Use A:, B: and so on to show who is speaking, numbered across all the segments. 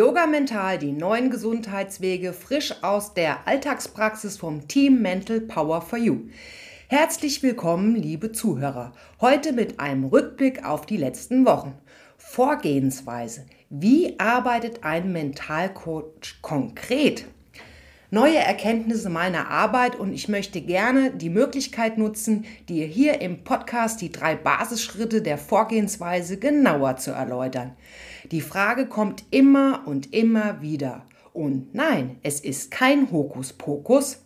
A: Yoga Mental, die neuen Gesundheitswege, frisch aus der Alltagspraxis vom Team Mental Power for You. Herzlich willkommen, liebe Zuhörer. Heute mit einem Rückblick auf die letzten Wochen. Vorgehensweise. Wie arbeitet ein Mentalcoach konkret? neue Erkenntnisse meiner Arbeit und ich möchte gerne die Möglichkeit nutzen, dir hier im Podcast die drei Basisschritte der Vorgehensweise genauer zu erläutern. Die Frage kommt immer und immer wieder. Und nein, es ist kein Hokuspokus,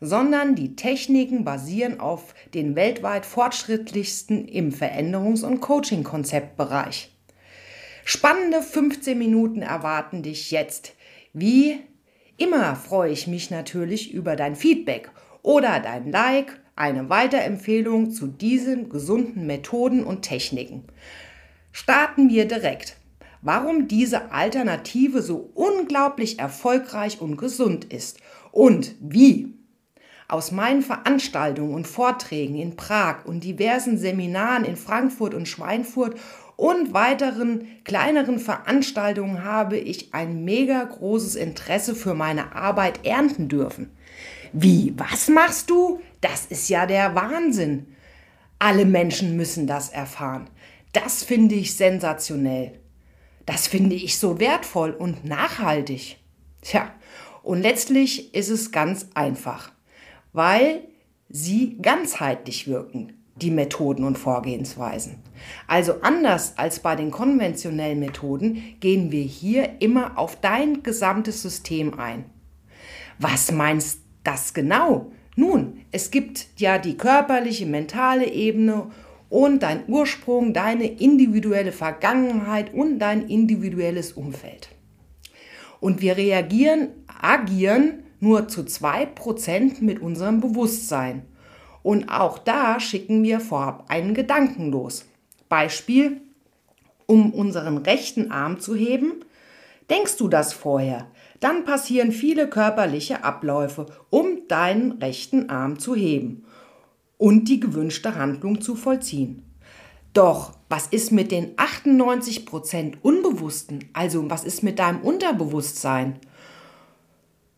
A: sondern die Techniken basieren auf den weltweit fortschrittlichsten im Veränderungs- und Coaching-Konzeptbereich. Spannende 15 Minuten erwarten dich jetzt. Wie Immer freue ich mich natürlich über dein Feedback oder dein Like, eine Weiterempfehlung zu diesen gesunden Methoden und Techniken. Starten wir direkt. Warum diese Alternative so unglaublich erfolgreich und gesund ist und wie. Aus meinen Veranstaltungen und Vorträgen in Prag und diversen Seminaren in Frankfurt und Schweinfurt und weiteren kleineren Veranstaltungen habe ich ein mega großes Interesse für meine Arbeit ernten dürfen. Wie, was machst du? Das ist ja der Wahnsinn. Alle Menschen müssen das erfahren. Das finde ich sensationell. Das finde ich so wertvoll und nachhaltig. Tja, und letztlich ist es ganz einfach, weil sie ganzheitlich wirken die Methoden und Vorgehensweisen. Also anders als bei den konventionellen Methoden gehen wir hier immer auf dein gesamtes System ein. Was meinst das genau? Nun, es gibt ja die körperliche, mentale Ebene und dein Ursprung, deine individuelle Vergangenheit und dein individuelles Umfeld. Und wir reagieren, agieren nur zu 2% mit unserem Bewusstsein und auch da schicken wir vorab einen Gedanken los. Beispiel, um unseren rechten Arm zu heben, denkst du das vorher, dann passieren viele körperliche Abläufe, um deinen rechten Arm zu heben und die gewünschte Handlung zu vollziehen. Doch was ist mit den 98% Unbewussten? Also was ist mit deinem Unterbewusstsein?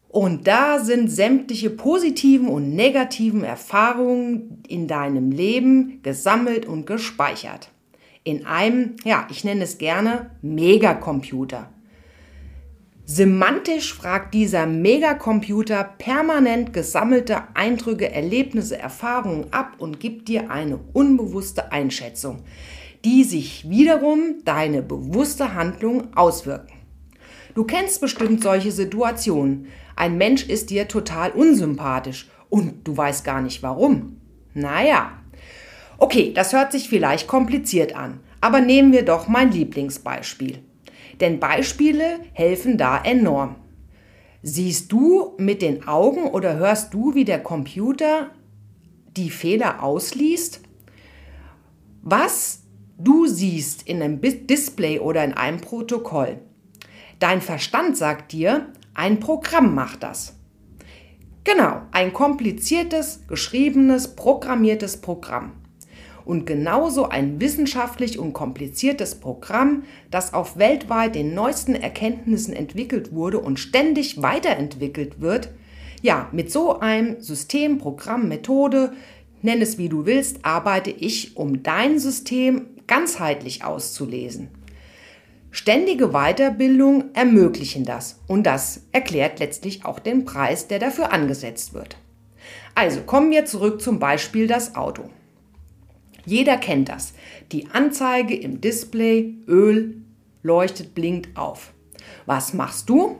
A: Und da sind sämtliche positiven und negativen Erfahrungen in deinem Leben gesammelt und gespeichert. In einem, ja, ich nenne es gerne Megacomputer. Semantisch fragt dieser Megacomputer permanent gesammelte Eindrücke, Erlebnisse, Erfahrungen ab und gibt dir eine unbewusste Einschätzung, die sich wiederum deine bewusste Handlung auswirken. Du kennst bestimmt solche Situationen, ein Mensch ist dir total unsympathisch und du weißt gar nicht warum. Naja. Okay, das hört sich vielleicht kompliziert an, aber nehmen wir doch mein Lieblingsbeispiel. Denn Beispiele helfen da enorm. Siehst du mit den Augen oder hörst du, wie der Computer die Fehler ausliest? Was du siehst in einem Display oder in einem Protokoll. Dein Verstand sagt dir, ein Programm macht das. Genau, ein kompliziertes, geschriebenes, programmiertes Programm. Und genauso ein wissenschaftlich und kompliziertes Programm, das auf weltweit den neuesten Erkenntnissen entwickelt wurde und ständig weiterentwickelt wird, ja, mit so einem System, Programm, Methode, nenn es wie du willst, arbeite ich, um dein System ganzheitlich auszulesen. Ständige Weiterbildung ermöglichen das und das erklärt letztlich auch den Preis, der dafür angesetzt wird. Also kommen wir zurück zum Beispiel das Auto. Jeder kennt das. Die Anzeige im Display, Öl leuchtet, blinkt auf. Was machst du?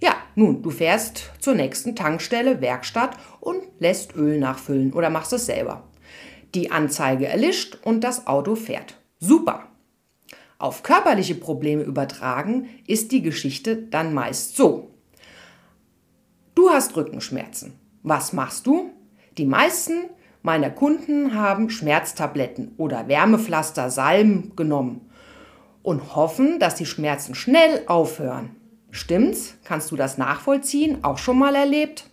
A: Ja, nun, du fährst zur nächsten Tankstelle, Werkstatt und lässt Öl nachfüllen oder machst es selber. Die Anzeige erlischt und das Auto fährt. Super. Auf körperliche Probleme übertragen ist die Geschichte dann meist so. Du hast Rückenschmerzen. Was machst du? Die meisten meiner Kunden haben Schmerztabletten oder Wärmepflaster, Salben genommen und hoffen, dass die Schmerzen schnell aufhören. Stimmt's? Kannst du das nachvollziehen? Auch schon mal erlebt?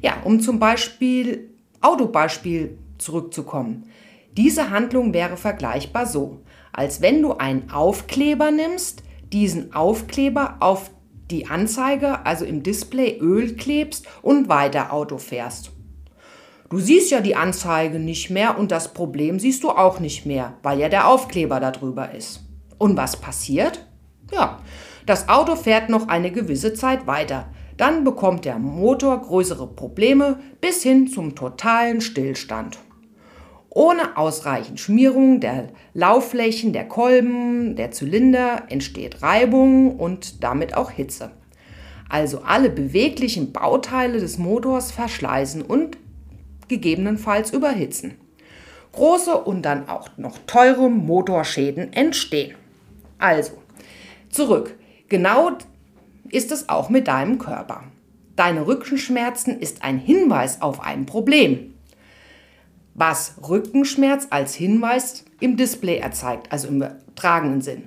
A: Ja, um zum Beispiel Autobeispiel zurückzukommen. Diese Handlung wäre vergleichbar so als wenn du einen Aufkleber nimmst, diesen Aufkleber auf die Anzeige, also im Display Öl klebst und weiter Auto fährst. Du siehst ja die Anzeige nicht mehr und das Problem siehst du auch nicht mehr, weil ja der Aufkleber da drüber ist. Und was passiert? Ja, das Auto fährt noch eine gewisse Zeit weiter. Dann bekommt der Motor größere Probleme bis hin zum totalen Stillstand. Ohne ausreichend Schmierung der Laufflächen, der Kolben, der Zylinder entsteht Reibung und damit auch Hitze. Also alle beweglichen Bauteile des Motors verschleißen und gegebenenfalls überhitzen. Große und dann auch noch teure Motorschäden entstehen. Also, zurück. Genau ist es auch mit deinem Körper. Deine Rückenschmerzen ist ein Hinweis auf ein Problem was Rückenschmerz als Hinweis im Display erzeigt, also im tragenden Sinn.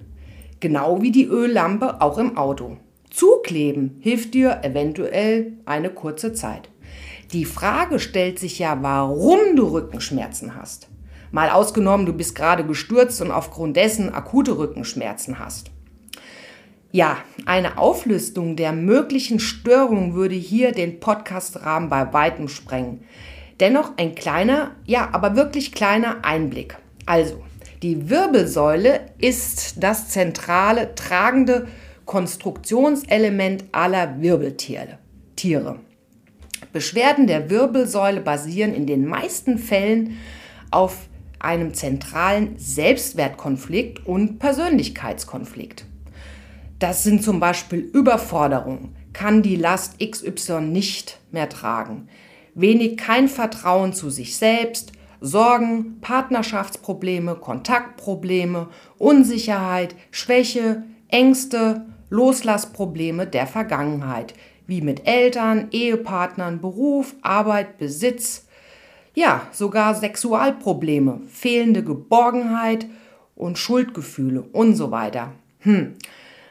A: Genau wie die Öllampe auch im Auto. Zukleben hilft dir eventuell eine kurze Zeit. Die Frage stellt sich ja, warum du Rückenschmerzen hast. Mal ausgenommen, du bist gerade gestürzt und aufgrund dessen akute Rückenschmerzen hast. Ja, eine Auflistung der möglichen Störungen würde hier den Podcastrahmen bei weitem sprengen. Dennoch ein kleiner, ja, aber wirklich kleiner Einblick. Also, die Wirbelsäule ist das zentrale tragende Konstruktionselement aller Wirbeltiere. Tiere. Beschwerden der Wirbelsäule basieren in den meisten Fällen auf einem zentralen Selbstwertkonflikt und Persönlichkeitskonflikt. Das sind zum Beispiel Überforderung, kann die Last XY nicht mehr tragen, wenig kein Vertrauen zu sich selbst, Sorgen, Partnerschaftsprobleme, Kontaktprobleme, Unsicherheit, Schwäche, Ängste, Loslassprobleme der Vergangenheit, wie mit Eltern, Ehepartnern, Beruf, Arbeit, Besitz, ja, sogar Sexualprobleme, fehlende Geborgenheit und Schuldgefühle und so weiter. Hm.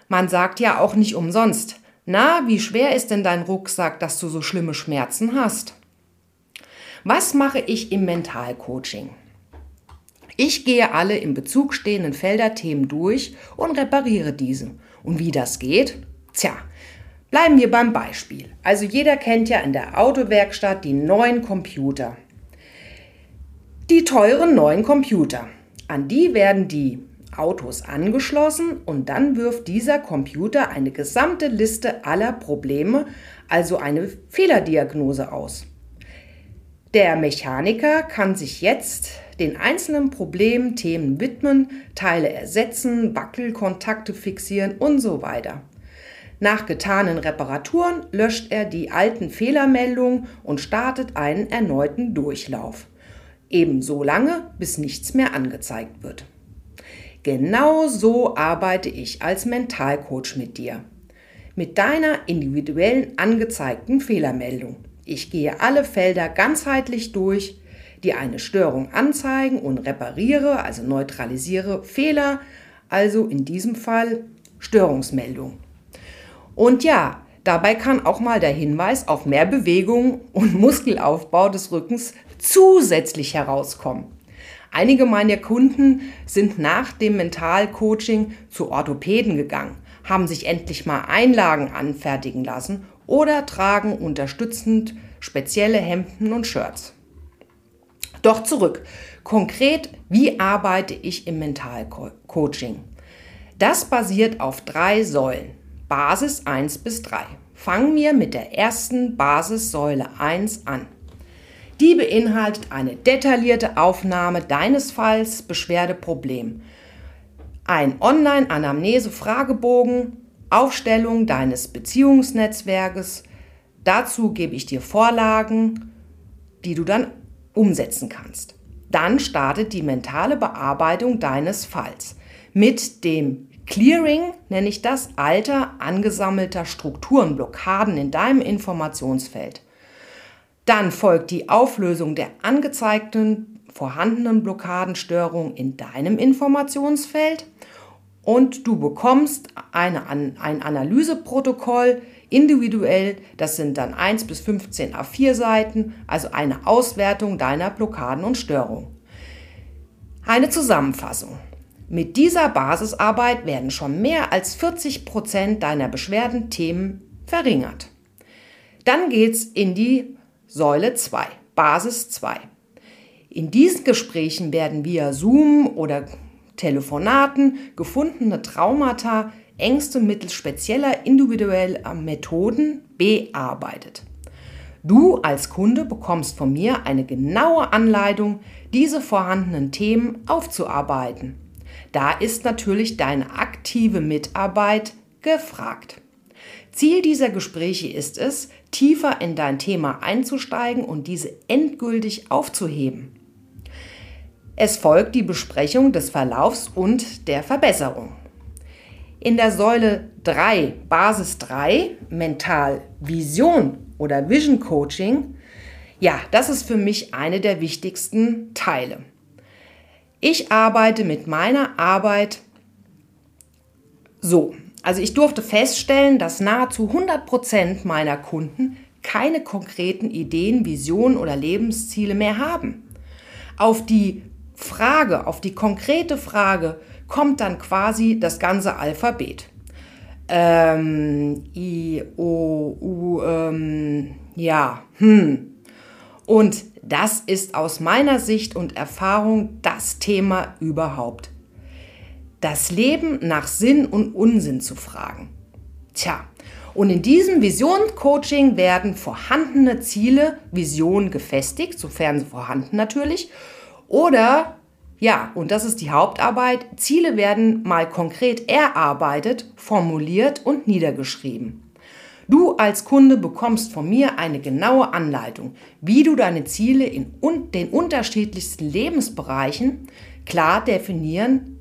A: Man sagt ja auch nicht umsonst, na, wie schwer ist denn dein Rucksack, dass du so schlimme Schmerzen hast? Was mache ich im Mentalcoaching? Ich gehe alle im Bezug stehenden Felderthemen durch und repariere diese. Und wie das geht? Tja, bleiben wir beim Beispiel. Also jeder kennt ja in der Autowerkstatt die neuen Computer. Die teuren neuen Computer. An die werden die Autos angeschlossen und dann wirft dieser Computer eine gesamte Liste aller Probleme, also eine Fehlerdiagnose aus. Der Mechaniker kann sich jetzt den einzelnen Problemthemen widmen, Teile ersetzen, Wackelkontakte fixieren und so weiter. Nach getanen Reparaturen löscht er die alten Fehlermeldungen und startet einen erneuten Durchlauf. Ebenso lange, bis nichts mehr angezeigt wird. Genau so arbeite ich als Mentalcoach mit dir. Mit deiner individuellen angezeigten Fehlermeldung. Ich gehe alle Felder ganzheitlich durch, die eine Störung anzeigen und repariere, also neutralisiere Fehler, also in diesem Fall Störungsmeldung. Und ja, dabei kann auch mal der Hinweis auf mehr Bewegung und Muskelaufbau des Rückens zusätzlich herauskommen. Einige meiner Kunden sind nach dem Mentalcoaching zu Orthopäden gegangen, haben sich endlich mal Einlagen anfertigen lassen oder tragen unterstützend spezielle Hemden und Shirts. Doch zurück. Konkret, wie arbeite ich im Mentalcoaching? Das basiert auf drei Säulen. Basis 1 bis 3. Fangen wir mit der ersten Basissäule 1 an. Die beinhaltet eine detaillierte Aufnahme deines Falls, Beschwerde, Problem. Ein Online-Anamnese-Fragebogen, Aufstellung deines Beziehungsnetzwerkes. Dazu gebe ich dir Vorlagen, die du dann umsetzen kannst. Dann startet die mentale Bearbeitung deines Falls. Mit dem Clearing nenne ich das Alter angesammelter Strukturen, Blockaden in deinem Informationsfeld. Dann folgt die Auflösung der angezeigten vorhandenen Blockadenstörungen in deinem Informationsfeld und du bekommst eine, ein Analyseprotokoll individuell, das sind dann 1 bis 15 A4 Seiten, also eine Auswertung deiner Blockaden und Störungen. Eine Zusammenfassung. Mit dieser Basisarbeit werden schon mehr als 40 Prozent deiner Beschwerdenthemen verringert. Dann geht's in die Säule 2, Basis 2. In diesen Gesprächen werden via Zoom oder Telefonaten gefundene Traumata, Ängste mittels spezieller individueller Methoden bearbeitet. Du als Kunde bekommst von mir eine genaue Anleitung, diese vorhandenen Themen aufzuarbeiten. Da ist natürlich deine aktive Mitarbeit gefragt. Ziel dieser Gespräche ist es, tiefer in dein Thema einzusteigen und diese endgültig aufzuheben. Es folgt die Besprechung des Verlaufs und der Verbesserung. In der Säule 3, Basis 3, Mental Vision oder Vision Coaching, ja, das ist für mich eine der wichtigsten Teile. Ich arbeite mit meiner Arbeit so. Also ich durfte feststellen, dass nahezu 100 Prozent meiner Kunden keine konkreten Ideen, Visionen oder Lebensziele mehr haben. Auf die Frage, auf die konkrete Frage kommt dann quasi das ganze Alphabet. Ähm, I, O, U, ähm, ja, hm. Und das ist aus meiner Sicht und Erfahrung das Thema überhaupt. Das Leben nach Sinn und Unsinn zu fragen. Tja, und in diesem Vision-Coaching werden vorhandene Ziele, Visionen gefestigt, sofern sie vorhanden natürlich, oder ja, und das ist die Hauptarbeit. Ziele werden mal konkret erarbeitet, formuliert und niedergeschrieben. Du als Kunde bekommst von mir eine genaue Anleitung, wie du deine Ziele in den unterschiedlichsten Lebensbereichen klar definieren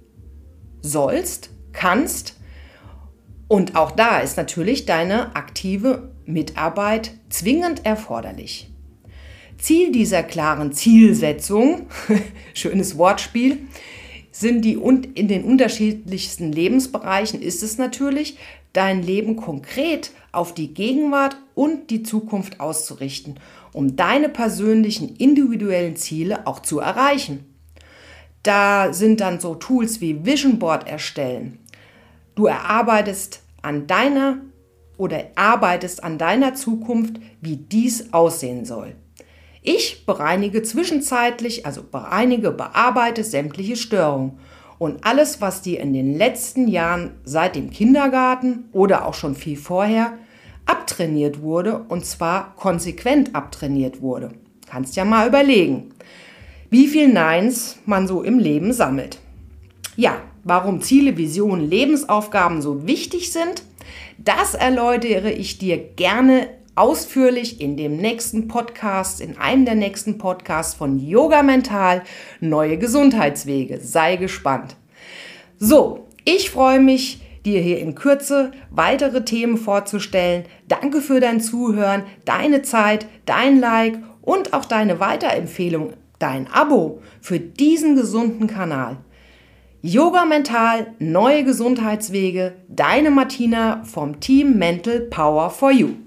A: sollst, kannst. Und auch da ist natürlich deine aktive Mitarbeit zwingend erforderlich. Ziel dieser klaren Zielsetzung, schönes Wortspiel, sind die und in den unterschiedlichsten Lebensbereichen ist es natürlich, dein Leben konkret auf die Gegenwart und die Zukunft auszurichten, um deine persönlichen individuellen Ziele auch zu erreichen. Da sind dann so Tools wie Vision Board erstellen. Du erarbeitest an deiner oder arbeitest an deiner Zukunft, wie dies aussehen soll. Ich bereinige zwischenzeitlich, also bereinige, bearbeite sämtliche Störungen und alles, was dir in den letzten Jahren seit dem Kindergarten oder auch schon viel vorher abtrainiert wurde und zwar konsequent abtrainiert wurde. Kannst ja mal überlegen, wie viel Neins man so im Leben sammelt. Ja, warum Ziele, Visionen, Lebensaufgaben so wichtig sind, das erläutere ich dir gerne ausführlich in dem nächsten Podcast, in einem der nächsten Podcasts von Yoga Mental, neue Gesundheitswege. Sei gespannt. So, ich freue mich, dir hier in Kürze weitere Themen vorzustellen. Danke für dein Zuhören, deine Zeit, dein Like und auch deine Weiterempfehlung, dein Abo für diesen gesunden Kanal. Yoga Mental, neue Gesundheitswege, deine Martina vom Team Mental Power for You.